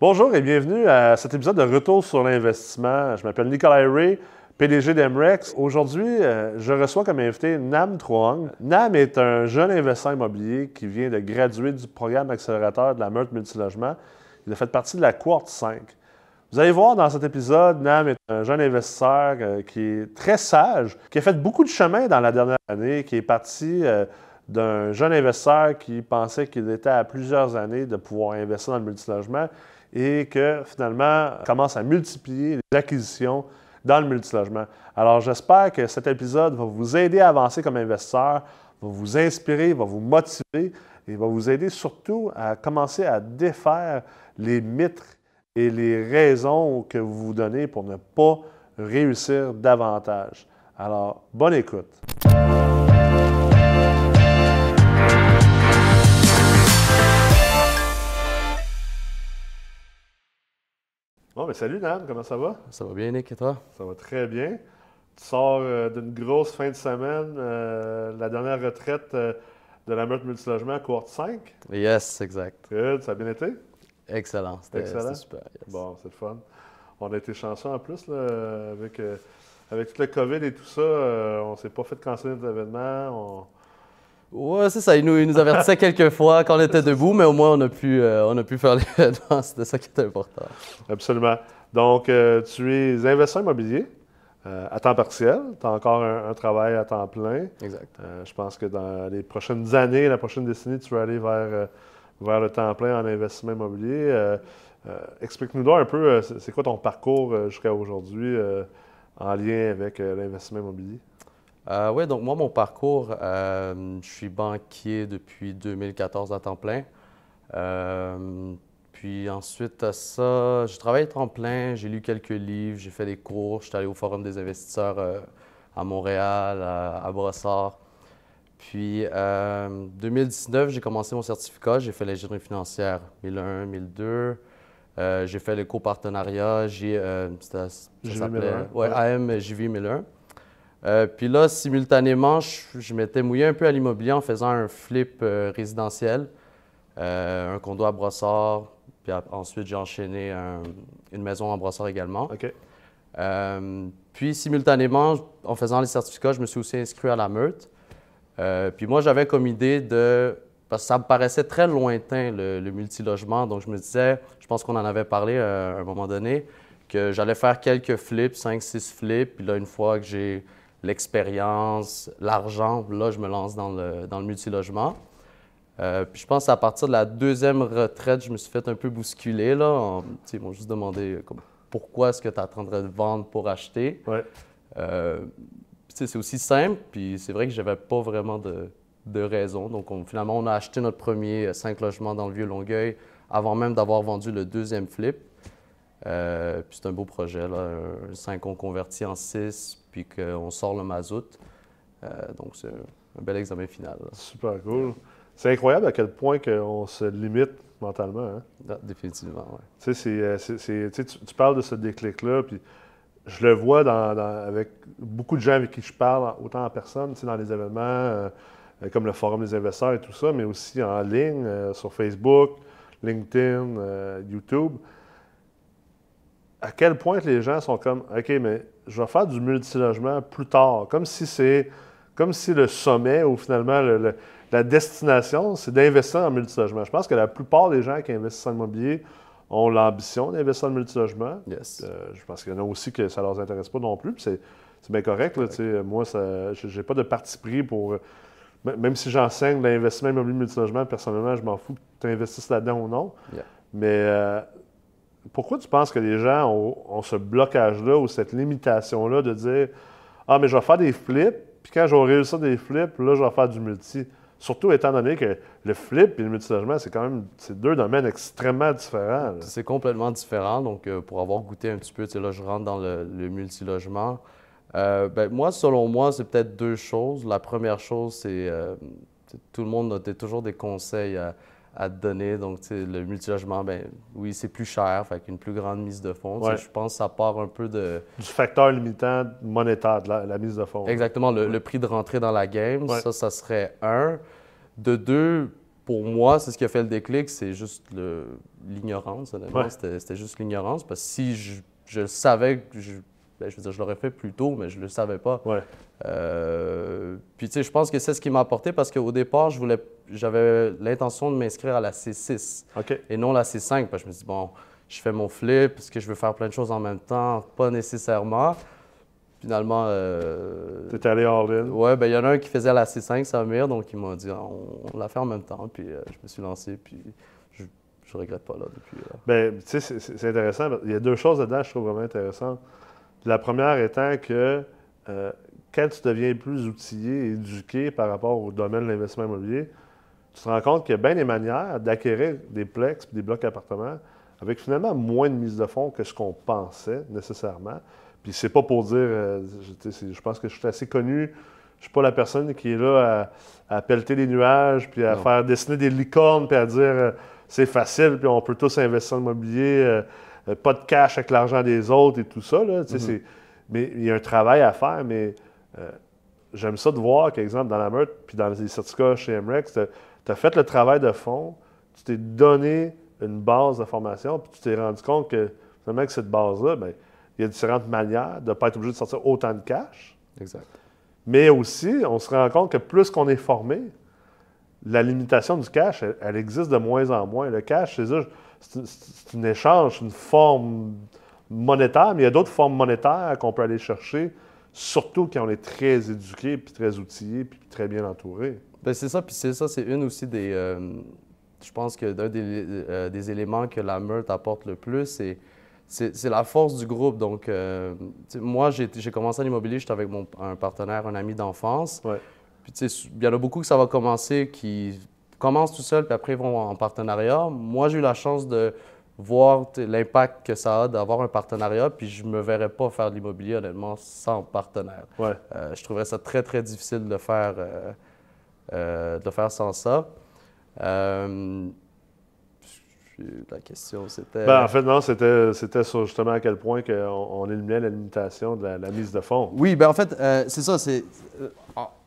Bonjour et bienvenue à cet épisode de Retour sur l'investissement. Je m'appelle Nicolas Ray, PDG d'Emrex. Aujourd'hui, euh, je reçois comme invité Nam Truong. Nam est un jeune investisseur immobilier qui vient de graduer du programme accélérateur de la Meurthe Multilogement. Il a fait partie de la cohorte 5. Vous allez voir dans cet épisode, Nam est un jeune investisseur euh, qui est très sage, qui a fait beaucoup de chemin dans la dernière année, qui est parti euh, d'un jeune investisseur qui pensait qu'il était à plusieurs années de pouvoir investir dans le multilogement et que finalement commence à multiplier les acquisitions dans le multilogement. Alors j'espère que cet épisode va vous aider à avancer comme investisseur, va vous inspirer, va vous motiver et va vous aider surtout à commencer à défaire les mythes et les raisons que vous vous donnez pour ne pas réussir davantage. Alors, bonne écoute. Bon, mais salut Nan, comment ça va? Ça va bien, Nick, et toi? Ça va très bien. Tu sors euh, d'une grosse fin de semaine, euh, la dernière retraite euh, de la meurtre multilogement, cohorte 5. Yes, exact. Good, ça a bien été? Excellent, c'était super. yes. Bon, c'est le fun. On a été chanceux en plus, là, avec, avec tout le COVID et tout ça, on s'est pas fait canceller notre événement. Ouais, c'est ça, il nous, il nous avertissait quelques fois quand on était debout, mais au moins on a pu, euh, on a pu faire l'événement, c'était ça qui était important. Absolument. Donc, euh, tu es investisseur immobilier euh, à temps partiel. Tu as encore un, un travail à temps plein. Exact. Je pense que dans les prochaines années, la prochaine décennie, tu vas aller vers, vers le temps plein en investissement immobilier. Explique-nous donc un peu, c'est quoi ton parcours jusqu'à aujourd'hui en lien avec l'investissement immobilier? Euh, oui, donc moi, mon parcours, euh, je suis banquier depuis 2014 à temps plein. Euh, puis ensuite à ça, j'ai travaillé à temps plein, j'ai lu quelques livres, j'ai fait des cours, je suis allé au Forum des investisseurs à Montréal, à, à Brossard. Puis euh, 2019, j'ai commencé mon certificat, j'ai fait l'ingénierie financière 1001, 1002. Euh, j'ai fait le copartenariat, j'ai, ça JV s'appelait 1001, ouais, ouais. AM JV 1001. Euh, puis là, simultanément, je, je m'étais mouillé un peu à l'immobilier en faisant un flip euh, résidentiel, euh, un condo à Brossard, puis ensuite j'ai enchaîné un- une maison à Brossard également. OK. Puis simultanément, en faisant les certificats, je me suis aussi inscrit à la Meurthe. Euh, puis moi, j'avais comme idée de... Parce que ça me paraissait très lointain, le, le multilogement. Donc, je me disais, je pense qu'on en avait parlé à un moment donné, que j'allais faire quelques flips, 5-6 flips. Puis là, une fois que j'ai l'expérience, l'argent, là, je me lance dans le, dans le multilogement. Euh, puis je pense à partir de la deuxième retraite, je me suis fait un peu bousculer. Là, en- ils m'ont juste demandé euh, comme, pourquoi est-ce que tu es en train de vendre pour acheter? Ouais. Euh, c'est aussi simple, puis c'est vrai que j'avais pas vraiment de, de raison. Donc on- finalement, on a acheté notre premier 5 logements dans le vieux Longueuil avant même d'avoir vendu le deuxième flip. Puis c'est un beau projet, là, un 5 qu'on convertit en 6, puis qu'on sort le mazout. Euh, donc c'est un bel examen final. là. Super cool. C'est incroyable à quel point on se limite mentalement. hein? Ah, Définitivement, oui. Tu sais, c'est, euh, tu tu, parles de ce déclic-là, puis je le vois dans, dans- avec beaucoup de gens avec qui je parle, autant en personne, dans les événements euh, comme le Forum des investisseurs et tout ça, mais aussi en ligne, euh, sur Facebook, LinkedIn, euh, YouTube. À quel point les gens sont comme, OK, mais je vais faire du multilogement plus tard, comme si c'est, comme si le sommet ou finalement le- le- la destination, c'est d'investir en multilogement. Je pense que la plupart des gens qui investissent en immobilier ont l'ambition d'investir en multilogement. Yes. Euh, je pense qu'il y en a aussi que ça ne leur intéresse pas non plus. C'est, bien correct. Là, moi, j'ai j'ai pas de parti pris pour. Même si j'enseigne l'investissement immobilier multilogement, personnellement, je m'en fous que tu investisses là-dedans ou non. Yeah. Mais euh, pourquoi tu penses que les gens ont, ce blocage-là ou cette limitation-là de dire Ah, mais je vais faire des flips, puis quand je vais réussir des flips, là, je vais faire du multi. Surtout étant donné que le flip et le multilogement, c'est quand même c'est deux domaines extrêmement différents. C'est complètement différent. Donc, euh, pour avoir goûté un petit peu, là, je rentre dans le, le multilogement. Euh, ben, moi, selon moi, c'est peut-être deux choses. La première chose, c'est euh, tout le monde a toujours des conseils à te donner. Donc, le multilogement, ben, oui, c'est plus cher, fait qu'une plus grande mise de fonds. Ouais. Je pense que ça part un peu de Du facteur limitant monétaire, de la, la mise de fonds. exactement le, le prix de rentrer dans la game. Ouais. Ça, ça serait un. De deux, pour moi, c'est ce qui a fait le déclic, c'est juste l'ignorance, honnêtement. C'était juste l'ignorance. Parce que si je, je savais que je, ben, je veux dire, je l'aurais fait plus tôt, mais je ne le savais pas. Ouais. Euh, puis, tu sais, je pense que c'est ce qui m'a apporté parce qu'au départ, je voulais, j'avais l'intention de m'inscrire à la C6 OK. et non la C5. Parce que je me suis dit, bon, je fais mon flip, parce que je veux faire plein de choses en même temps? Pas nécessairement. Finalement. Euh, T'es allé all-in. Ouais, ben il y en a un qui faisait la C5, Samir, donc il m'a dit, on, l'a fait en même temps. Puis euh, je me suis lancé, puis je, je regrette pas là depuis. là. Ben, tu sais, c'est- intéressant. Il y a deux choses dedans que je trouve vraiment intéressantes. La première étant que euh, quand tu deviens plus outillé et éduqué par rapport au domaine de l'investissement immobilier, tu te rends compte qu'il y a bien des manières d'acquérir des plex des blocs appartements avec finalement moins de mise de fonds que ce qu'on pensait nécessairement. Puis c'est pas pour dire, euh, je, pense que je suis assez connu. Je suis pas la personne qui est là à, à pelleter les nuages, puis à Non. faire dessiner des licornes, puis à dire euh, c'est facile, puis on peut tous investir en immobilier, euh, pas de cash avec l'argent des autres et tout ça. Là, Mhm. mais il y a un travail à faire, mais euh, j'aime ça de voir qu'exemple, dans la meute, puis dans les certificats chez MREX, tu as fait le travail de fond, tu t'es donné une base de formation, puis tu t'es rendu compte que finalement, que cette base-là, ben, il y a différentes manières de ne pas être obligé de sortir autant de cash. Exact. Mais aussi, on se rend compte que plus qu'on est formé, la limitation du cash, elle, elle existe de moins en moins. Le cash, c'est ça, c'est un échange, c'est une forme monétaire, mais il y a d'autres formes monétaires qu'on peut aller chercher, surtout quand on est très éduqué, puis très outillé, puis très bien entouré. Ben, c'est ça, puis c'est ça, c'est une aussi des. euh, je pense que d'un des, euh, des éléments que la meute apporte le plus, c'est, c'est, la force du groupe. Donc, euh, moi, j'ai, j'ai commencé en immobilier, j'étais avec mon, un partenaire, un ami d'enfance. Ouais. Puis, tu sais, il y en a beaucoup que ça va commencer qui commencent tout seul, puis après ils vont en partenariat. Moi, j'ai eu la chance de voir l'impact que ça a d'avoir un partenariat, puis je me verrais pas faire de l'immobilier, honnêtement, sans partenaire. Ouais. Euh, je trouverais ça très, très difficile de le faire, euh, euh, de le faire sans ça. La question, c'était... Ben, en fait, non, c'était c'était sur justement à quel point on, on éliminait la limitation de la, la mise de fonds. Oui, ben en fait, c'est ça. C'est,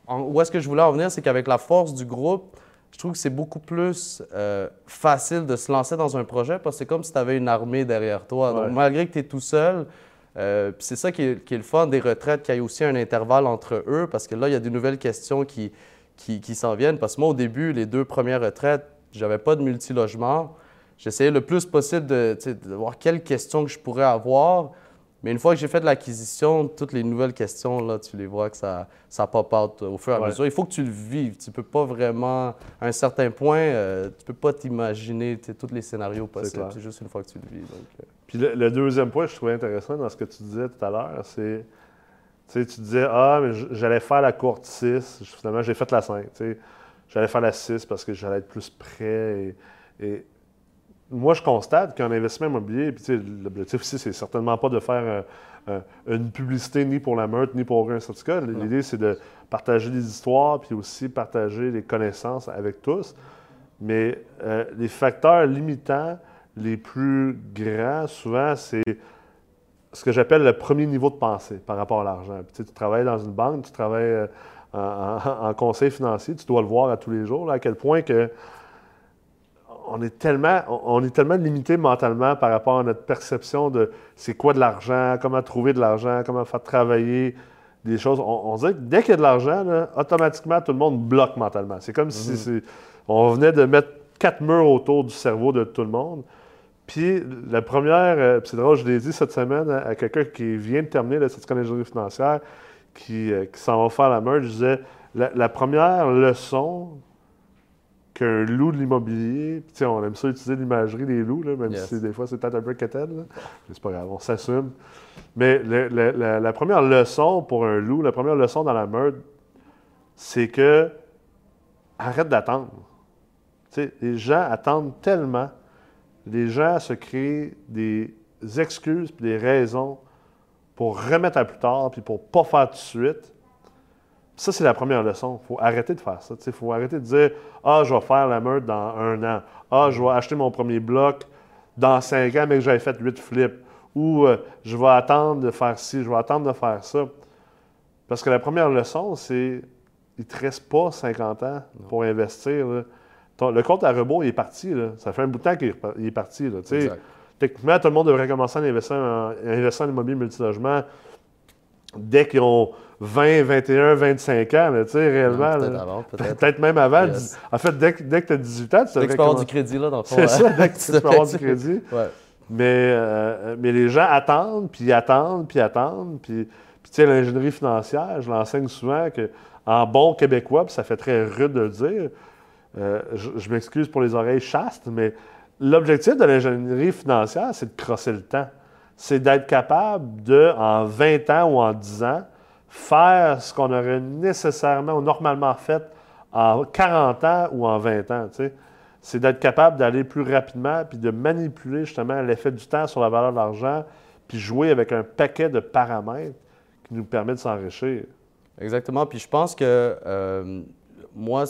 où est-ce que je voulais en venir, c'est qu'avec la force du groupe, je trouve que c'est beaucoup plus euh, facile de se lancer dans un projet parce que c'est comme si tu avais une armée derrière toi. Ouais. Donc, malgré que tu es tout seul, euh, c'est ça qui est, qui est le fun des retraites, qu'il y ait aussi un intervalle entre eux parce que là, il y a des nouvelles questions qui, qui, qui s'en viennent. Parce que moi, au début, les deux premières retraites, j'avais pas de multilogement. J'essayais le plus possible de voir quelles questions que je pourrais avoir. Mais une fois que j'ai fait de l'acquisition, toutes les nouvelles questions, là, tu les vois que ça, ça pop out au fur et à Ouais. mesure. Il faut que tu le vives. Tu peux pas vraiment, à un certain point, euh, tu peux pas t'imaginer tous les scénarios possibles. C'est juste une fois que tu le vis. donc, euh. Puis le, le deuxième point que je trouvais intéressant dans ce que tu disais tout à l'heure, c'est, tu tu disais, ah, mais j'allais faire la courte 6, finalement j'ai fait la 5, tu sais. J'allais faire la 6 parce que j'allais être plus prêt. Et, et moi, je constate qu'en investissement immobilier, puis l'objectif ici, c'est certainement pas de faire euh, euh, une publicité ni pour la meute, ni pour un certificat. L'idée, c'est de partager des histoires, puis aussi partager les connaissances avec tous. Mais euh, les facteurs limitants les plus grands, souvent, c'est ce que j'appelle le premier niveau de pensée par rapport à l'argent. Tu, travailles dans une banque, tu travailles en, en- en conseil financier, tu dois le voir à tous les jours, là, à quel point que on est tellement, on on est tellement limité mentalement par rapport à notre perception de c'est quoi de l'argent, comment trouver de l'argent, comment faire travailler des choses. On, on dirait que dès qu'il y a de l'argent, automatiquement, tout le monde bloque mentalement. C'est comme si c'est- on venait de mettre quatre murs autour du cerveau de tout le monde. Puis la première, euh, c'est drôle, je l'ai dit cette semaine à, à quelqu'un qui vient de terminer le certificat d'ingénierie financière, qui, euh, qui s'en va faire la merge, je disais, la, la première leçon qu'un loup de l'immobilier, puis on aime ça utiliser l'imagerie des loups, là, même Yes. si des fois c'est peut-être un peu quétaine, mais c'est pas grave, on s'assume. Mais le- le- la, la première leçon pour un loup, la première leçon dans la meurtre, c'est que arrête d'attendre. Les gens attendent tellement. Les gens se créent des excuses puis des raisons pour remettre à plus tard puis pour pas faire tout de suite. Ça, c'est la première leçon. Il faut arrêter de faire ça. Il faut arrêter de dire Ah, je vais faire la meurtre dans un an. Ah, je vais acheter mon premier bloc dans cinq ans, mais que j'avais fait huit flips. Ou euh, je vais attendre de faire ci, je vais attendre de faire ça. Parce que la première leçon, c'est il ne te reste pas 50 ans pour investir. là. le compte à rebours, il est parti. Là. Ça fait un bout de temps qu'il est parti. Là, techniquement, tout le monde devrait commencer à investir en, investir en immobilier multilogement dès qu'ils ont 20, 21, 25 ans, tu sais, réellement. Peut-être avant, peut-être. Peut-être même avant. En fait, dès, dès que tu as 18 ans, tu Dès que tu peux avoir du crédit, là, dans le fond. C'est ça, dès que tu peux avoir du crédit. Ouais. Mais, euh, mais les gens attendent, puis attendent, puis attendent. Puis, puis tu sais, l'ingénierie financière, je l'enseigne souvent que en bon québécois, puis ça fait très rude de le dire, euh, je, je m'excuse pour les oreilles chastes, mais l'objectif de l'ingénierie financière, c'est de crosser le temps. C'est d'être capable de, en 20 ans ou en 10 ans, faire ce qu'on aurait nécessairement ou normalement fait en 40 ans ou en 20 ans. C'est d'être capable d'aller plus rapidement puis de manipuler justement l'effet du temps sur la valeur de l'argent puis jouer avec un paquet de paramètres qui nous permet de s'enrichir. Exactement. Puis je pense que euh, moi,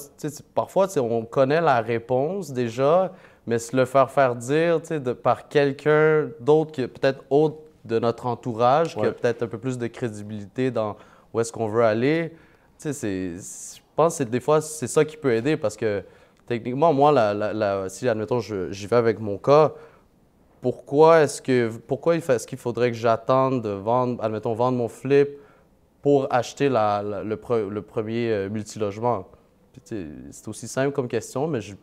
parfois, on connaît la réponse déjà, mais se le faire faire dire de, par quelqu'un d'autre, qui peut-être autre de notre entourage, qui a peut-être un peu plus de crédibilité dans où est-ce qu'on veut aller, tu sais, je pense que des fois, c'est ça qui peut aider parce que techniquement, moi, si, admettons, j'y vais avec mon cas, pourquoi est-ce que pourquoi est-ce qu'il faudrait que j'attende de vendre, admettons, vendre mon flip pour acheter le, pre- le premier euh, multilogement? C'est aussi simple comme question, mais je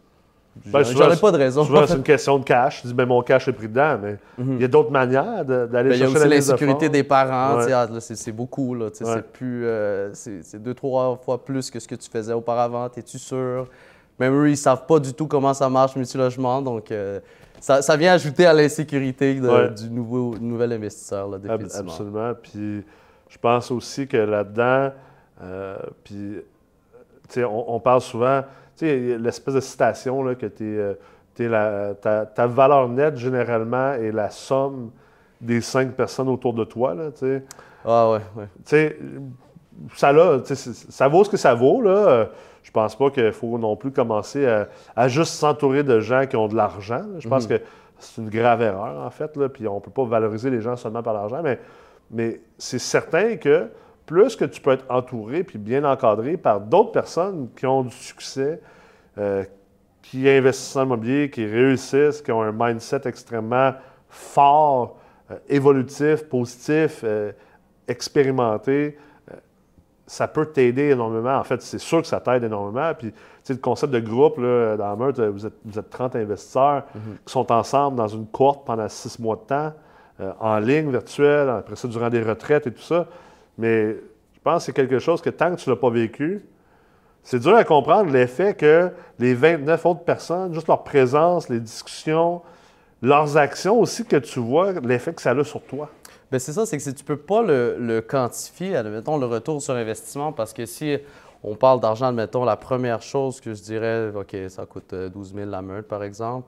Ben, j'en ai pas de raison. Souvent, c'est une question de cash. Tu dis, ben, mon cash est pris dedans, mais il y a d'autres manières d'aller Ben, il y a chercher aussi la de l'insécurité des parents. Ouais. ah, là, C'est c'est beaucoup. là, tu sais, Ouais. C'est plus, euh, c'est c'est deux, trois fois plus que ce que tu faisais auparavant. Es-tu sûr? Même eux, ils savent pas du tout comment ça marche, multilogement. Donc, euh, ça, ça vient ajouter à l'insécurité de- Ouais. du nouveau, nouvel investisseur, là, Ab- définitivement. Absolument. Puis je pense aussi que là-dedans, euh, puis, on parle souvent, tu sais, l'espèce de citation là, que t'es, euh, t'es la, ta, ta valeur nette, généralement, est la somme des cinq personnes autour de toi, là, tu sais. Ah ouais, ouais. Tu sais, ça, là, tu sais, c'est- ça vaut ce que ça vaut, là. Je pense pas qu'il faut non plus commencer à, à juste s'entourer de gens qui ont de l'argent. Je pense que c'est une grave erreur, en fait, là, puis on peut pas valoriser les gens seulement par l'argent, mais, mais c'est certain que plus que tu peux être entouré puis bien encadré par d'autres personnes qui ont du succès, euh, qui investissent en immobilier, qui réussissent, qui ont un mindset extrêmement fort, euh, évolutif, positif, euh, expérimenté, ça peut t'aider énormément. En fait, c'est sûr que ça t'aide énormément. Puis, tu sais, le concept de groupe, là, dans Meurthe, vous êtes, vous êtes 30 investisseurs qui sont ensemble dans une cohorte pendant six mois de temps, en ligne, virtuelle, après ça, durant des retraites et tout ça. Mais je pense que c'est quelque chose que tant que tu ne l'as pas vécu, c'est dur à comprendre l'effet que les 29 autres personnes, juste leur présence, les discussions, leurs actions aussi que tu vois, l'effet que ça a sur toi. Ben c'est ça, c'est que si tu peux pas le, le quantifier, admettons, le retour sur investissement, parce que si on parle d'argent, admettons, la première chose que je dirais, OK, ça coûte euh, 12 000 la meute, par exemple.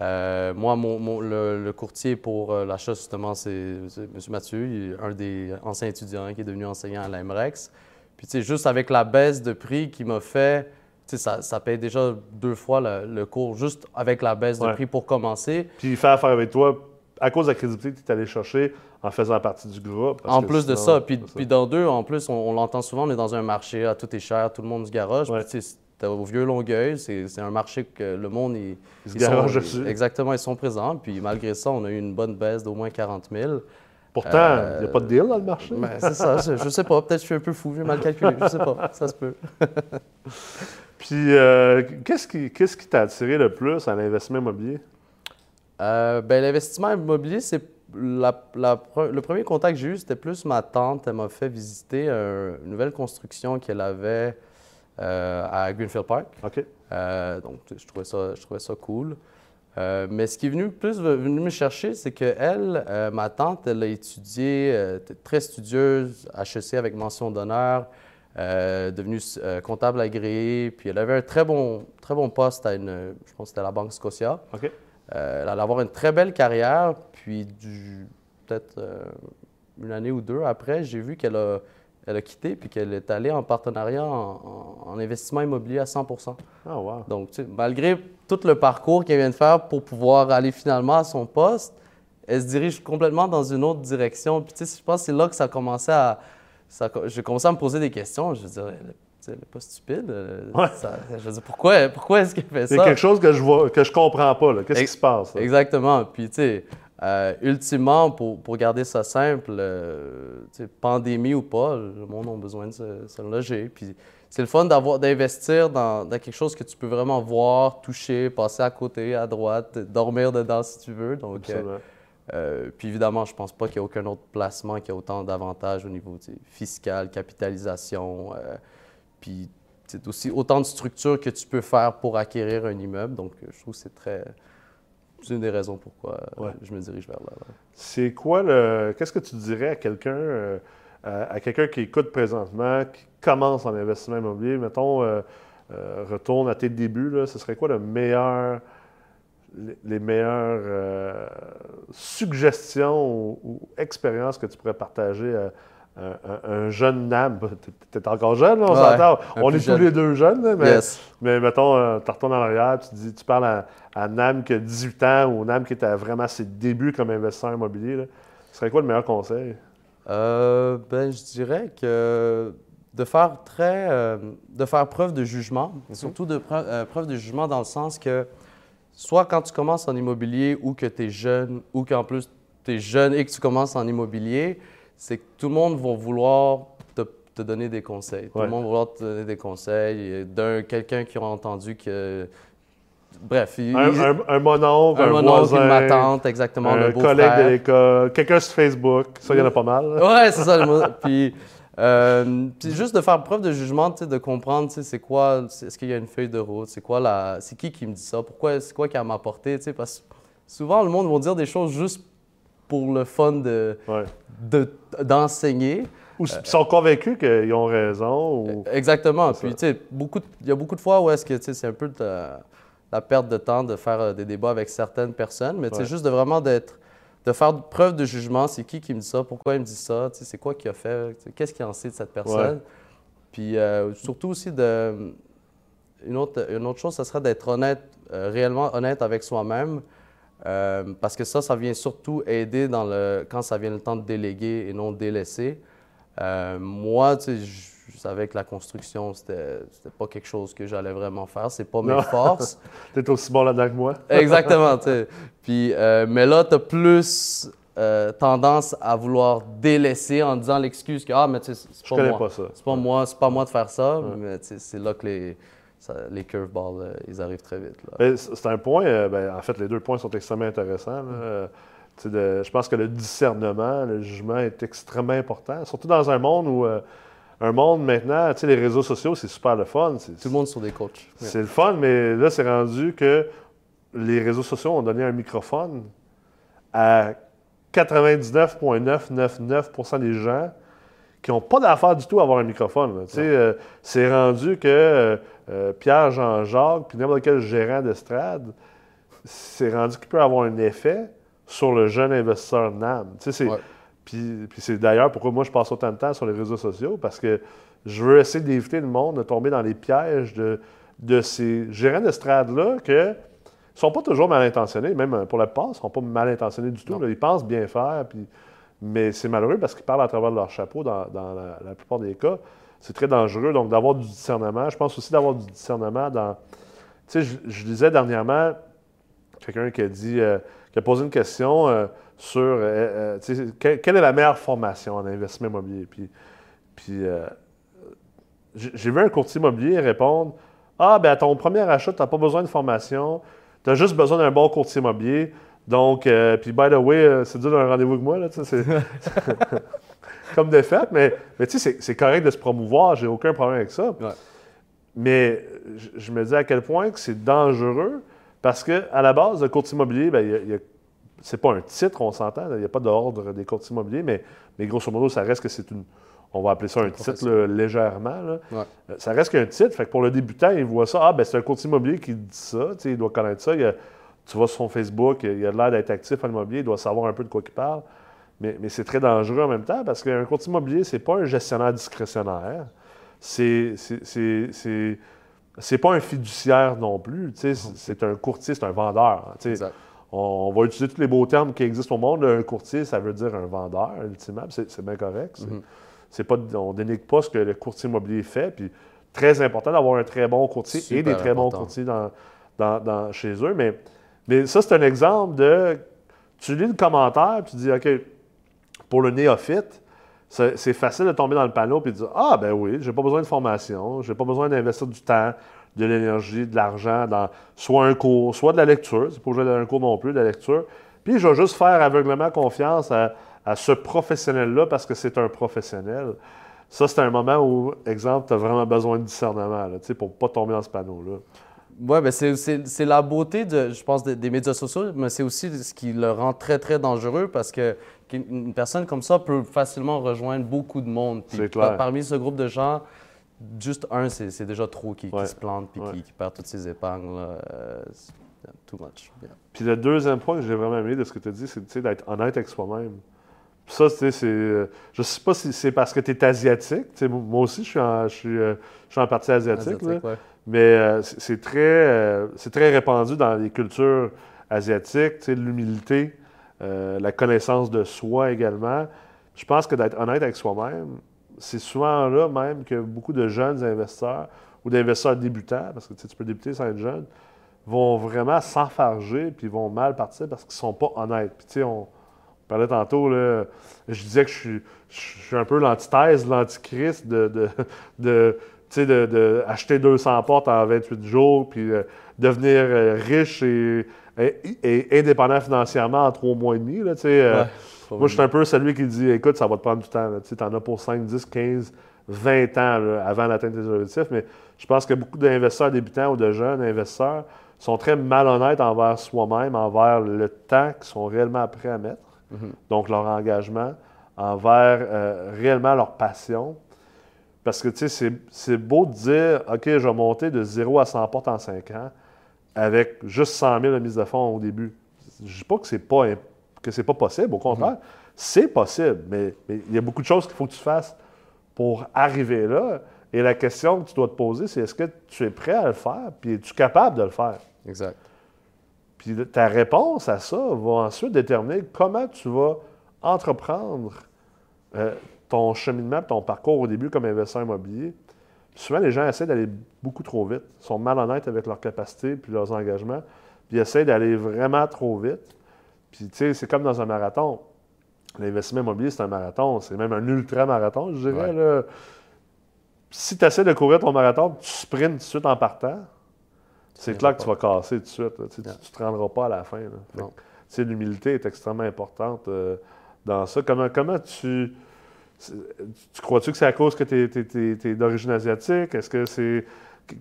Euh, moi, mon, mon- le, le courtier pour euh, l'achat, justement, c'est M. Mathieu, il est un des anciens étudiants qui est devenu enseignant à l'AMREX. Puis, tu sais, juste avec la baisse de prix qu'il m'a fait, tu sais, ça, ça paye déjà deux fois le, le cours, juste avec la baisse de prix pour commencer. Puis il fait affaire avec toi à cause de la crédibilité que tu es allé chercher en faisant partie du groupe. parce En que plus de ça, puis, puis dans deux, en plus, on, on l'entend souvent, on est dans un marché, tout est cher, tout le monde se garoche. Ouais. Puis, tu sais, au vieux Longueuil, c'est un marché que le monde, il, Ils se ils sont- dessus. Exactement, ils sont présents. Puis malgré ça, on a eu une bonne baisse d'au moins 40 000. Pourtant, Euh, il n'y a pas de deal dans le marché. Ben, c'est ça, je, je sais pas, peut-être que je suis un peu fou, j'ai mal calculé, je sais pas, ça se peut. Puis, euh, qu'est-ce qui t'a attiré le plus à l'investissement immobilier? Euh, ben, L'investissement immobilier, c'est la- la pre- le premier contact que j'ai eu, c'était plus ma tante. Elle m'a fait visiter un- une nouvelle construction qu'elle avait à Greenfield Park. OK. Euh, donc, je trouvais ça, je trouvais ça cool. Euh, mais ce qui est venu plus venu me chercher, c'est que elle, euh, ma tante, elle a étudié, euh, très studieuse, HEC avec mention d'honneur, euh, devenue euh, comptable agréée, puis elle avait un très bon, très bon poste à une, je pense que c'était à la Banque Scotia. Euh, elle allait avoir une très belle carrière, puis peut-être euh, une année ou deux après, j'ai vu qu'elle a, elle a quitté, puis qu'elle est allée en partenariat en, en- en investissement immobilier à 100 Ah, wow. Donc, tu sais, malgré tout le parcours qu'elle vient de faire pour pouvoir aller finalement à son poste, elle se dirige complètement dans une autre direction. Puis, tu sais, je pense que c'est là que ça a commencé à. Ça, j'ai commencé à me poser des questions. Je veux dire, elle n'est pas stupide. euh, Ouais. ça- je veux dire, pourquoi, pourquoi est-ce qu'elle fait C'est ça? quelque chose que je vois, que je comprends pas. Qu'est-ce qui se passe? là? Exactement. Puis, tu sais, euh, ultimement, pour, pour garder ça simple, euh, pandémie ou pas, le monde a besoin de se, se loger. Puis, c'est le fun d'avoir d'investir dans, dans quelque chose que tu peux vraiment voir, toucher, passer à côté, à droite, dormir dedans si tu veux. Donc, euh, puis évidemment, je pense pas qu'il y a aucun autre placement qui a autant d'avantages au niveau fiscal, capitalisation, puis c'est aussi autant de structures que tu peux faire pour acquérir un immeuble. Donc, je trouve que c'est très... C'est une des raisons pourquoi euh, Ouais. je me dirige vers là. C'est quoi le. Qu'est-ce que tu dirais à quelqu'un euh, à, à quelqu'un qui écoute présentement, qui commence en investissement immobilier, mettons, euh, euh, retourne à tes débuts, là, ce serait quoi le meilleur. Les, les meilleures suggestions ou, ou expériences que tu pourrais partager à, un jeune NAM? Tu es encore jeune, là, on s'entend. On est tous les deux jeunes, mais, Yes. mais mettons, tu retournes en arrière, tu, dis, tu parles à, à Nam qui a 18 ans ou Nam qui était à vraiment ses débuts comme investisseur immobilier. Là. Ce serait quoi le meilleur conseil? Euh, ben, je dirais que de faire très, euh, de faire preuve de jugement, et surtout de pre- euh, preuve de jugement dans le sens que soit quand tu commences en immobilier ou que tu es jeune ou qu'en plus tu es jeune et que tu commences en immobilier, c'est que tout le monde va vouloir te, te donner des conseils. Tout Ouais. le monde va vouloir te donner des conseils d'un quelqu'un qui aura entendu que bref, il- Un, il- un, un mononcle, un un, mononcle, voisin, une ma tante, exactement, un le collègue de l'école, quelqu'un sur Facebook. Ça, il y en a pas mal. Ouais, c'est ça. Puis, euh, puis juste de faire preuve de jugement, de comprendre, tu sais, c'est quoi, est-ce qu'il y a une feuille de route, c'est quoi la, c'est qui qui me dit ça, pourquoi, c'est quoi qui a m'apporté, parce que souvent le monde va dire des choses juste pour le fun de, Ouais. de- d'enseigner. Ou sont convaincus qu'ils ont raison. Ou... Exactement. C'est Puis, tu sais, il y a beaucoup de fois où est-ce que, tu sais, c'est un peu de la, la perte de temps de faire euh, des débats avec certaines personnes, mais tu sais, Ouais. juste de vraiment d'être, de faire preuve de jugement. C'est qui qui me dit ça? Pourquoi il me dit ça? Tu sais, c'est quoi qu'il a fait? Qu'est-ce qu'il en sait de cette personne? Puis, euh, surtout aussi de... Une autre, une autre chose, ce serait d'être honnête, euh, réellement honnête avec soi-même. Euh, parce que ça, ça vient surtout aider dans le, quand ça vient le temps de déléguer et non de délaisser. Euh, moi, tu sais, je savais que la construction, c'était pas quelque chose que j'allais vraiment faire. C'est pas mes Non. forces. T'es aussi bon là-dedans que moi. Exactement, tu sais. Puis, euh, mais là, tu as plus euh, tendance à vouloir délaisser en disant l'excuse que, ah, mais tu sais, c'est pas moi. pas ça. C'est pas moi, c'est pas moi de faire ça. Ouais. Mais tu sais, c'est là que les, ça- les curveballs, euh, ils arrivent très vite. C'est un point, euh, ben, en fait, les deux points sont extrêmement intéressants. là. De- je pense que le discernement, le jugement est extrêmement important, surtout dans un monde où, euh, un monde maintenant, tu sais, les réseaux sociaux, c'est super le fun. Tout le monde sur des coachs. C'est le fun, mais là, c'est rendu que les réseaux sociaux ont donné un microphone à 99,999% des gens qui n'ont pas d'affaire du tout à avoir un microphone. Tu sais, euh, c'est rendu que euh, euh, Pierre-Jean-Jacques, puis n'importe quel gérant d'estrade, c'est rendu qu'il peut avoir un effet sur le jeune investisseur NAM. Tu sais. Puis, puis c'est d'ailleurs pourquoi moi je passe autant de temps sur les réseaux sociaux, parce que je veux essayer d'éviter le monde de tomber dans les pièges de, de ces gérants d'estrade-là que sont pas toujours mal intentionnés, même pour la plupart, ils sont pas mal intentionnés du tout. Là. Ils pensent bien faire, puis... mais c'est malheureux parce qu'ils parlent à travers leur chapeau dans, la, plupart des cas. C'est très dangereux, donc d'avoir du discernement. Je pense aussi d'avoir du discernement dans... Tu sais, je, je lisais dernièrement quelqu'un qui a dit, euh, qui a posé une question euh, sur, euh, euh, tu sais, que- quelle est la meilleure formation en investissement immobilier? Puis, puis j'ai j'ai vu un courtier immobilier répondre, ah, ben à ton premier achat, tu n'as pas besoin de formation, tu as juste besoin d'un bon courtier immobilier. Donc, euh, puis by the way, euh, c'est dur d'un rendez-vous avec moi, là, c'est comme de fait, mais, mais tu sais, c'est- correct de se promouvoir, j'ai aucun problème avec ça. Ouais. Mais je, me dis à quel point que c'est dangereux parce que à la base, le courtier immobilier, ben, il y a- il y a- c'est pas un titre, on s'entend, il n'y a pas d'ordre des courtiers immobiliers, mais, mais grosso modo, ça reste que c'est une. On va appeler ça un titre là, légèrement. là. Ouais. Euh, Ça reste qu'un titre. Fait que pour le débutant, il voit ça. Ah, ben c'est un courtier immobilier qui dit ça. Il doit connaître ça. Il a- tu vas sur son Facebook, il a l'air d'être actif en immobilier, il doit savoir un peu de quoi il parle. Mais, mais c'est très dangereux en même temps parce qu'un courtier immobilier, c'est pas un gestionnaire discrétionnaire. C'est. c'est- pas un fiduciaire non plus. C'est un courtier, c'est un vendeur. On, on va utiliser tous les beaux termes qui existent au monde. Un courtier, ça veut dire un vendeur, ultimement. C'est bien correct. c'est- Mhm. c'est pas, on dénigre pas ce que le courtier immobilier fait. Puis très important d'avoir un très bon courtier et des très bons courtiers dans, dans- dans- chez eux. Mais, mais ça, c'est un exemple de. Tu lis le commentaire, puis tu dis, OK, pour le néophyte, c'est facile de tomber dans le panneau et de dire Ah, ben oui, j'ai pas besoin de formation, j'ai pas besoin d'investir du temps, de l'énergie, de l'argent dans soit un cours, soit de la lecture. C'est pas obligé d'aller un cours non plus, de la lecture. Puis je vais juste faire aveuglément confiance à, à ce professionnel-là parce que c'est un professionnel. Ça, c'est un moment où, exemple, tu as vraiment besoin de discernement pour pas tomber dans ce panneau-là. Ouais, ben c'est, la beauté, de, je pense, des, des médias sociaux, mais c'est aussi ce qui le rend très, très dangereux parce que qu'une une personne comme ça peut facilement rejoindre beaucoup de monde. C'est clair. par- Parmi ce groupe de gens, juste un, c'est, déjà trop qui, se plante puis Ouais. qui, qui perd toutes ses épingles. là. Euh, too much. Yeah. Puis le deuxième point que j'ai vraiment aimé de ce que tu as dit, c'est d'être honnête avec soi-même. Puis ça, tu sais, c'est. euh, Je sais pas si c'est parce que tu es asiatique. Moi aussi, je suis en, je suis, euh, je suis en partie asiatique. là. Asiatique, ouais. Mais euh, c'est très, euh, c'est très répandu dans les cultures asiatiques, l'humilité, euh, la connaissance de soi également. Je pense que d'être honnête avec soi-même, c'est souvent là même que beaucoup de jeunes investisseurs ou d'investisseurs débutants, parce que tu peux débuter sans être jeune, vont vraiment s'enfarger puis vont mal partir parce qu'ils sont pas honnêtes. Puis tu sais, on, on parlait tantôt, là, je disais que je suis, je suis un peu l'antithèse, l'antichrist de, de, de, tu sais, de, de acheter 200 portes en 28 jours, puis euh, devenir euh, riche et, et- et indépendant financièrement en trois mois et demi. Là, tu sais, euh, Ouais. moi, je suis un peu celui qui dit écoute, ça va te prendre du temps. Tu en as pour 5, 10, 15, 20 ans là, avant d'atteindre tes objectifs. Mais je pense que beaucoup d'investisseurs débutants ou de jeunes investisseurs sont très malhonnêtes envers soi-même, envers le temps qu'ils sont réellement prêts à mettre, Mhm. donc leur engagement, envers euh, réellement leur passion. Parce que, tu sais, c'est- beau de dire, OK, je vais monter de 0 à 100 portes en 5 ans avec juste 100 000 de mise de fonds au début. Je ne dis pas que c'est pas, que pas possible, au contraire, c'est possible, mais mais il y a beaucoup de choses qu'il faut que tu fasses pour arriver là. Et la question que tu dois te poser, c'est est-ce que tu es prêt à le faire, puis es-tu capable de le faire? Exact. Puis ta réponse à ça va ensuite déterminer comment tu vas entreprendre euh, ton cheminement, ton parcours au début comme investisseur immobilier. Puis souvent, les gens essaient d'aller beaucoup trop vite. Ils sont malhonnêtes avec leurs capacités puis leurs engagements. Puis ils essaient d'aller vraiment trop vite. Puis, tu sais, c'est comme dans un marathon. L'investissement immobilier, c'est un marathon. C'est même un ultra-marathon, je dirais. Ouais. là. Si tu essaies de courir ton marathon, tu sprintes tout de suite en partant, c'est clair que tu vas casser tout de suite. Tu ne te rendras pas à la fin. L'humilité est extrêmement importante euh, dans ça. Comment, comment tu. Tu crois-tu que c'est à cause que tu es, d'origine asiatique? Est-ce que c'est.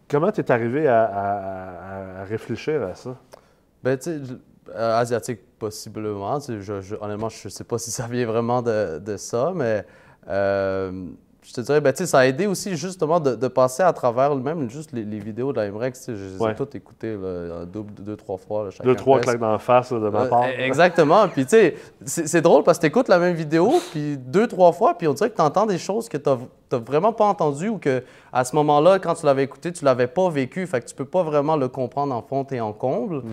Comment tu es arrivé à, à- réfléchir à ça? Ben, tu sais, euh, asiatique, possiblement. Je- honnêtement, je ne sais pas si ça vient vraiment de, de ça, mais euh, je te dirais, ben, ça a aidé aussi justement de, de passer à travers même juste les, les vidéos de la MREX. Je les ai toutes écoutées là, en double, deux, trois fois. là, Deux, trois claques dans la face là, de ma Euh, part. exactement. Puis, tu sais, c'est drôle parce que tu écoutes la même vidéo, puis deux, trois fois, puis on dirait que tu entends des choses que tu n'as vraiment pas entendues ou que à ce moment-là, quand tu l'avais écouté, tu l'avais pas vécu. Fait que tu peux pas vraiment le comprendre en fond et en comble.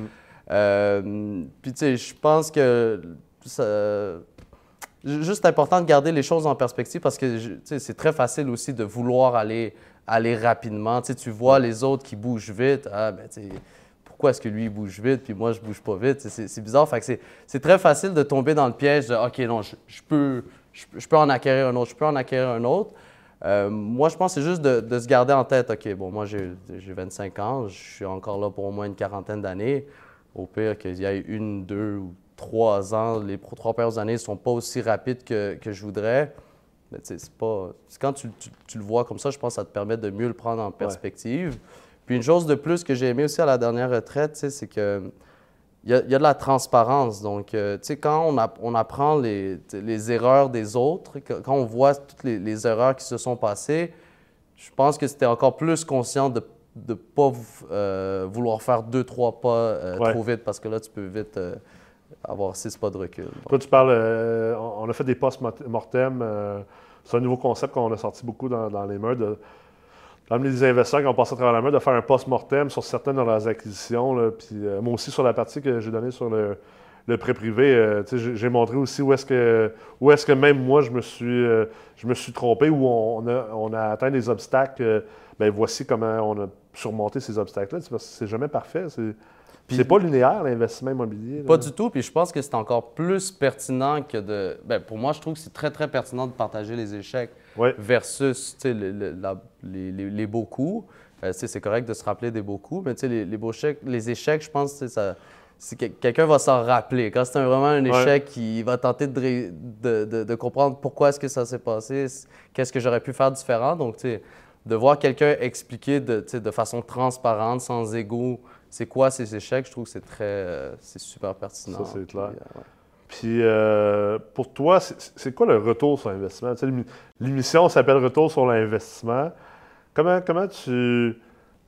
Euh, puis, tu sais, je pense que ça- juste important de garder les choses en perspective parce que c'est très facile aussi de vouloir aller, rapidement. Tu vois les autres qui bougent vite. Ah, ben, pourquoi est-ce que lui il bouge vite puis moi je bouge pas vite? C'est- bizarre. C'est- très facile de tomber dans le piège de OK, non, je, peux, je, peux en acquérir un autre, je peux en acquérir un autre. Euh, moi, je pense que c'est juste de, se garder en tête, OK, bon, moi j'ai j'ai 25 ans, je suis encore là pour au moins une quarantaine d'années. Au pire, qu'il y ait une, deux ou trois ans, les trois premières années ne sont pas aussi rapides que, que je voudrais. Mais c'est pas. c'est quand tu, tu- tu le vois comme ça, je pense que ça te permet de mieux le prendre en perspective. Puis une chose de plus que j'ai aimé aussi à la dernière retraite, c'est que il y, a, il y a de la transparence. Donc, euh, tu sais, quand on, app- on apprend les, les erreurs des autres, quand on voit toutes les, les erreurs qui se sont passées, je pense que c'était encore plus conscient de ne pas euh, vouloir faire deux, trois pas euh, Ouais. trop vite parce que là, tu peux vite avoir six pas de recul. Tu parles. euh, on a fait des post-mortem. euh, c'est un nouveau concept qu'on a sorti beaucoup dans, dans les murs. De, d'amener des investisseurs qui ont passé à travers la main, de faire un post-mortem sur certaines de leurs acquisitions. euh, moi aussi, sur la partie que j'ai donnée sur le, le prêt privé, j'ai- montré aussi où est-ce que, où est-ce que même moi, je me suis, trompé, où on a, atteint des obstacles. ben voici comment on a surmonté ces obstacles-là. C'est jamais parfait. C'est pas linéaire, l'investissement immobilier. là. Pas du tout, puis je pense que c'est encore plus pertinent que de. Ben, pour moi, je trouve que c'est très, très pertinent de partager les échecs Ouais. versus le- le- la- les, les- les beaux coups. Euh, c'est correct de se rappeler des beaux coups, mais les, les beaux échecs, les échecs, je pense que ça. que quelqu'un va s'en rappeler. Quand c'est vraiment un Ouais. échec, il va tenter de, ré- de, de- de comprendre pourquoi est-ce que ça s'est passé, qu'est-ce que j'aurais pu faire différent. Donc, de voir quelqu'un expliquer de, de façon transparente, sans ego, c'est quoi ces échecs, je trouve que c'est très, euh, c'est super pertinent. Ça, c'est Puis, clair. euh, ouais. Puis euh, pour toi, c'est quoi le retour sur investissement? Tu sais, l'émi- L'émission s'appelle Retour sur l'investissement. Comment, comment, tu,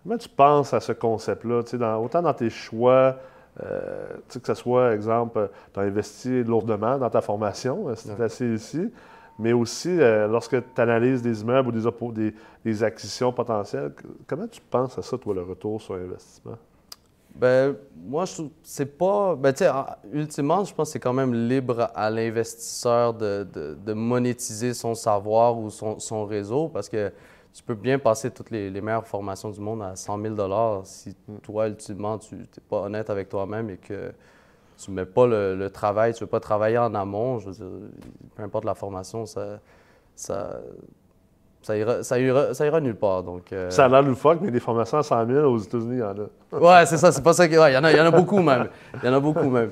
comment tu penses à ce concept-là? Tu sais, dans- autant dans tes choix, euh, tu sais, que ce soit, exemple, tu as investi lourdement dans ta formation, c'est Ouais. assez ici, mais aussi euh, lorsque tu analyses des immeubles ou des, des, des acquisitions potentielles, comment tu penses à ça, toi, le retour sur investissement? Ben, moi, je trouve c'est pas. Ben, tu sais, en- ultimement, je pense que c'est quand même libre à l'investisseur de, de- de monétiser son savoir ou son, son réseau parce que tu peux bien passer toutes les, les meilleures formations du monde à 100 000 si toi, ultimement, tu n'es pas honnête avec toi-même et que tu mets pas le, le travail, tu veux pas travailler en amont. Je veux dire, peu importe la formation, ça. ça ça ira, ça, ira, ça ira nulle part. Donc, euh, Ça a l'air loufoque, mais des formations à 100 000 aux États-Unis, il y en a. Ouais, c'est ça, c'est pas ça. que- ouais, Il y, en a- il y en a beaucoup même. Il y en a beaucoup même.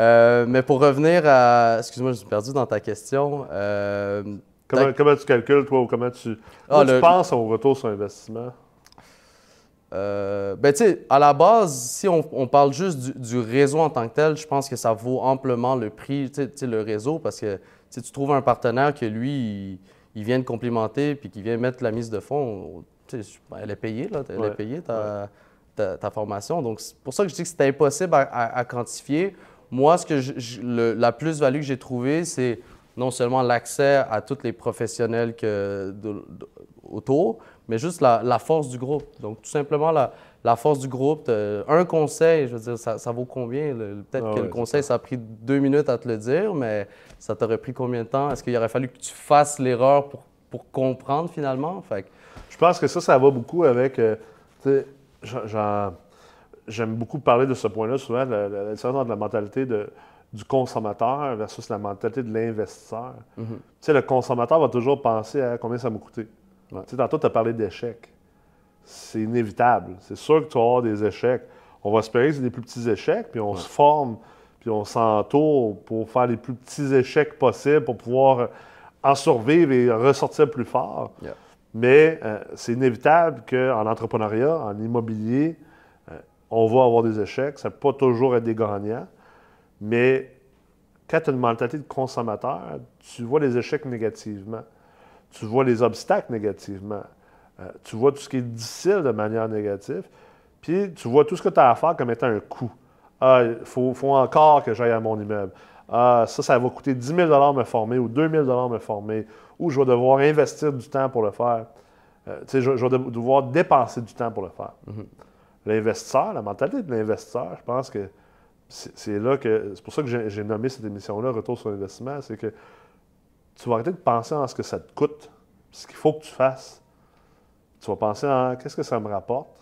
Euh, mais pour revenir à. Excuse-moi, je suis perdu dans ta question. Euh, Comment, tu calcules, toi, ou comment tu, Ah, tu penses au retour sur investissement? euh, ben, tu sais, à la base, si on, on parle juste du, du réseau en tant que tel, je pense que ça vaut amplement le prix, tu sais, le réseau, parce que tu trouves un partenaire que lui, il, il vient de complimenter puis qui vient mettre la mise de ben, elle est payée, là. Elle Ouais. est payée, ta, ta, ta formation. Donc, c'est pour ça que je dis que c'est impossible à, à- à quantifier. Moi, ce que je- je- le- la plus-value que j'ai trouvée, c'est non seulement l'accès à tous les professionnels que, de- de- autour, mais juste la, la force du groupe. Donc, tout simplement, la, la force du groupe. un conseil, je veux dire, ça, ça vaut combien? Peut-être Ah que ouais, le conseil, ça a pris deux minutes à te le dire, mais ça t'aurait pris combien de temps? Est-ce qu'il aurait fallu que tu fasses l'erreur pour, pour comprendre finalement? Fait que- Je pense que ça, ça va beaucoup avec. euh, J'aime beaucoup parler de ce point-là, souvent, la, la- la différence entre la mentalité de- du consommateur versus la mentalité de l'investisseur. Mhm. Tu sais, le consommateur va toujours penser à combien ça m'a coûté. Ouais. Tu sais, tantôt, tu as parlé d'échecs. C'est inévitable. C'est sûr que tu vas avoir des échecs. On va espérer que c'est des plus petits échecs, puis on se forme, puis on s'entoure pour faire les plus petits échecs possibles pour pouvoir en survivre et ressortir plus fort. Yeah. Mais euh, c'est inévitable qu'en entrepreneuriat, en immobilier, euh, on va avoir des échecs. Ça ne peut pas toujours être des gagnants. Mais quand tu as une mentalité de consommateur, tu vois les échecs négativement. Tu vois les obstacles négativement. Euh, tu vois tout ce qui est difficile de manière négative. Puis tu vois tout ce que tu as à faire comme étant un coût. Ah, il faut, faut encore que j'aille à mon immeuble. Ah, ça, ça va coûter 10 000 me former ou 2 000 me former. Ou je vais devoir investir du temps pour le faire. Euh, tu sais, je, je vais de- devoir dépenser du temps pour le faire. L'investisseur, la mentalité de l'investisseur, je pense que c'est là que. C'est pour ça que j'ai j'ai nommé cette émission-là Retour sur l'investissement. C'est que tu vas arrêter de penser en ce que ça te coûte, ce qu'il faut que tu fasses. Tu vas penser en qu'est-ce que ça me rapporte?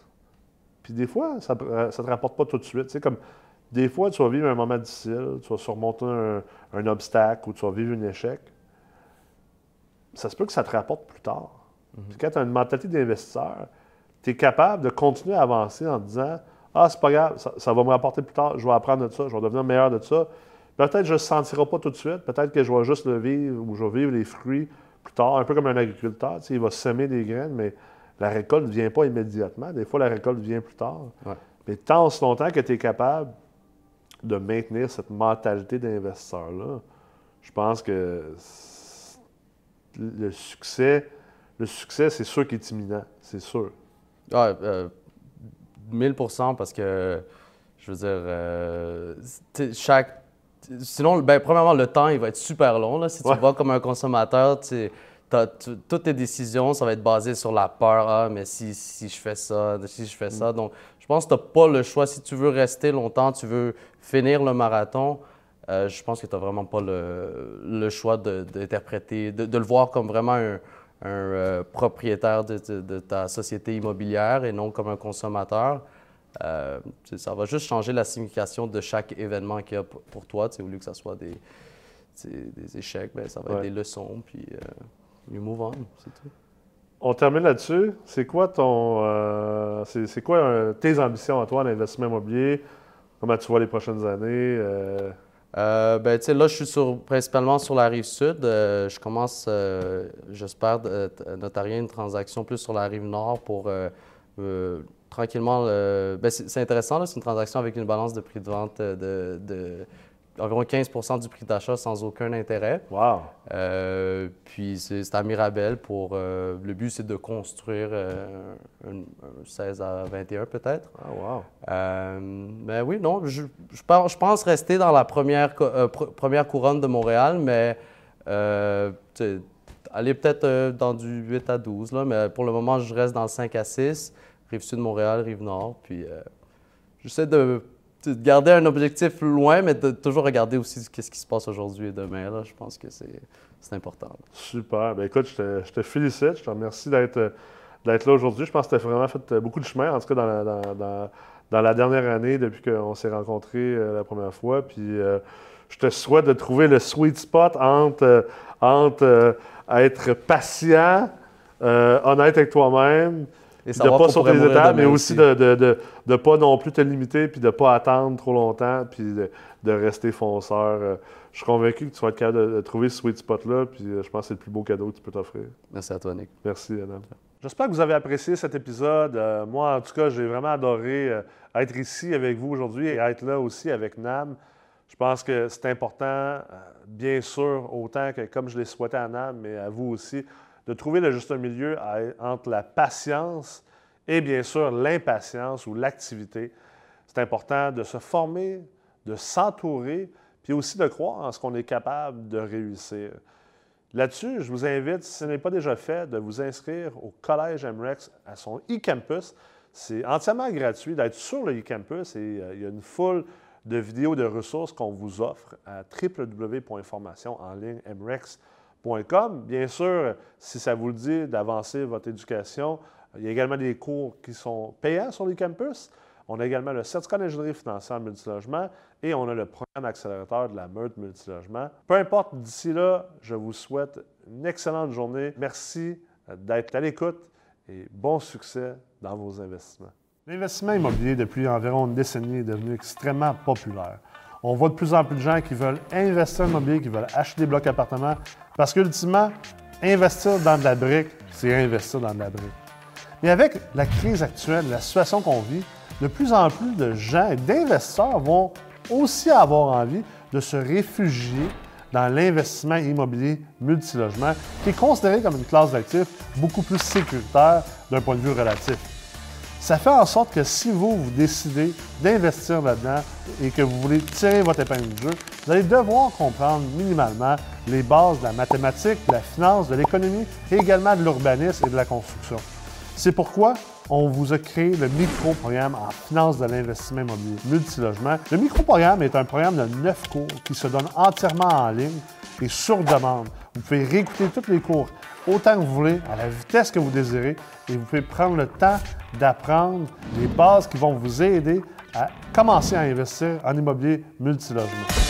Puis des fois, ça ne te rapporte pas tout de suite. Tu sais, comme des fois, tu vas vivre un moment difficile, tu vas surmonter un, un obstacle ou tu vas vivre un échec. Ça se peut que ça te rapporte plus tard. Puis quand tu as une mentalité d'investisseur, tu es capable de continuer à avancer en disant Ah, c'est pas grave, ça, ça va me rapporter plus tard, je vais apprendre de ça, je vais devenir meilleur de ça. Peut-être que je ne le sentirai pas tout de suite, peut-être que je vais juste le vivre ou je vais vivre les fruits plus tard, un peu comme un agriculteur. Tu sais, il va semer des graines, mais la récolte ne vient pas immédiatement. Des fois, la récolte vient plus tard. Ouais. Mais tant aussi longtemps que tu es capable de maintenir cette mentalité d'investisseur-là, je pense que le succès, le succès, c'est sûr qu'il est imminent. C'est sûr. Ouais, euh, 1000% parce que, je veux dire, euh, chaque. Sinon, ben, premièrement, le temps, il va être super long. Là. Si tu Ouais. vas comme un consommateur, tu sais, t'as- tu- toutes tes décisions, ça va être basé sur la peur. Ah, mais si, si je fais ça, si je fais ça. Donc, je pense que tu n'as pas le choix. Si tu veux rester longtemps, tu veux finir le marathon, euh, je pense que tu n'as vraiment pas le, le choix d'interpréter, de, de, le voir comme vraiment un, un euh, propriétaire de, de, ta société immobilière et non comme un consommateur. Euh, ça va juste changer la signification de chaque événement qu'il y a pour toi. Au lieu que ce soit des, des échecs, ben, ça va être des leçons, puis you move on, c'est tout. On termine là-dessus. C'est quoi ton, euh, c'est quoi tes ambitions à toi en investissement immobilier? Comment tu vois les prochaines années? Euh, ben, là, je suis sur, principalement sur la rive sud. Euh, je commence, euh, j'espère, notarier une transaction plus sur la rive nord pour tranquillement. Ben, c'est intéressant, c'est une transaction avec une balance de prix de vente de environ 15% du prix d'achat sans aucun intérêt. Wow! Euh, puis c'est à Mirabel pour. Euh, le but, c'est de construire euh, un, 16 à 21 peut-être. Ah, wow! mais oui, non, je, je, pense rester dans la première, première couronne de Montréal, mais aller peut-être dans du 8 à 12, là, mais pour le moment, je reste dans le 5 à 6, rive sud de Montréal, rive nord. Puis j'essaie de de garder un objectif loin, mais de toujours regarder aussi ce qui se passe aujourd'hui et demain. Là, je pense que c'est important. Super. Bien, écoute, je te, je te, félicite. Je te remercie d'être là aujourd'hui. Je pense que tu as vraiment fait beaucoup de chemin, en tout cas dans la, dans, dans, la dernière année, depuis qu'on s'est rencontrés euh, la première fois. Puis euh, je te souhaite de trouver le sweet spot entre, euh, entre être patient, honnête avec toi-même, de pas sauter les étapes, mais aussi, de ne pas non plus te limiter, puis de ne pas attendre trop longtemps, puis de, rester fonceur. Euh, je suis convaincu que tu vas être capable de, trouver ce sweet spot-là, puis euh, je pense que c'est le plus beau cadeau que tu peux t'offrir. Merci à toi, Nick. Merci, Adam. J'espère que vous avez apprécié cet épisode. Euh, moi, en tout cas, j'ai vraiment adoré être ici avec vous aujourd'hui et être là aussi avec Nam. Je pense que c'est important, bien sûr, autant que comme je l'ai souhaité à Nam, mais à vous aussi, de trouver le juste milieu entre la patience et bien sûr l'impatience ou l'activité. C'est important de se former, de s'entourer, puis aussi de croire en ce qu'on est capable de réussir. Là-dessus, je vous invite, si ce n'est pas déjà fait, de vous inscrire au Collège MREX à son e-campus. C'est entièrement gratuit d'être sur le e-campus et euh, il y a une foule de vidéos de ressources qu'on vous offre à Bien sûr, si ça vous le dit d'avancer votre éducation, il y a également des cours qui sont payants sur les campus. On a également le certificat d'ingénierie financière multilogement et on a le programme accélérateur de la meute multilogement. Peu importe, d'ici là, je vous souhaite une excellente journée. Merci d'être à l'écoute et bon succès dans vos investissements. L'investissement immobilier depuis environ une décennie est devenu extrêmement populaire. On voit de plus en plus de gens qui veulent investir en immobilier, qui veulent acheter des blocs appartements, parce qu'ultimement, investir dans de la brique, c'est investir dans de la brique. Mais avec la crise actuelle, la situation qu'on vit, de plus en plus de gens et d'investisseurs vont aussi avoir envie de se réfugier dans l'investissement immobilier multilogement, qui est considéré comme une classe d'actifs beaucoup plus sécuritaire d'un point de vue relatif. Ça fait en sorte que si vous, vous décidez d'investir là-dedans et que vous voulez tirer votre épingle du jeu, vous allez devoir comprendre minimalement les bases de la mathématique, de la finance, de l'économie et également de l'urbanisme et de la construction. C'est pourquoi on vous a créé le micro-programme en finance de l'investissement immobilier multilogement. Le micro-programme est un programme de neuf cours qui se donne entièrement en ligne et sur demande. Vous pouvez réécouter tous les cours autant que vous voulez, à la vitesse que vous désirez, et vous pouvez prendre le temps d'apprendre les bases qui vont vous aider à commencer à investir en immobilier multilogement.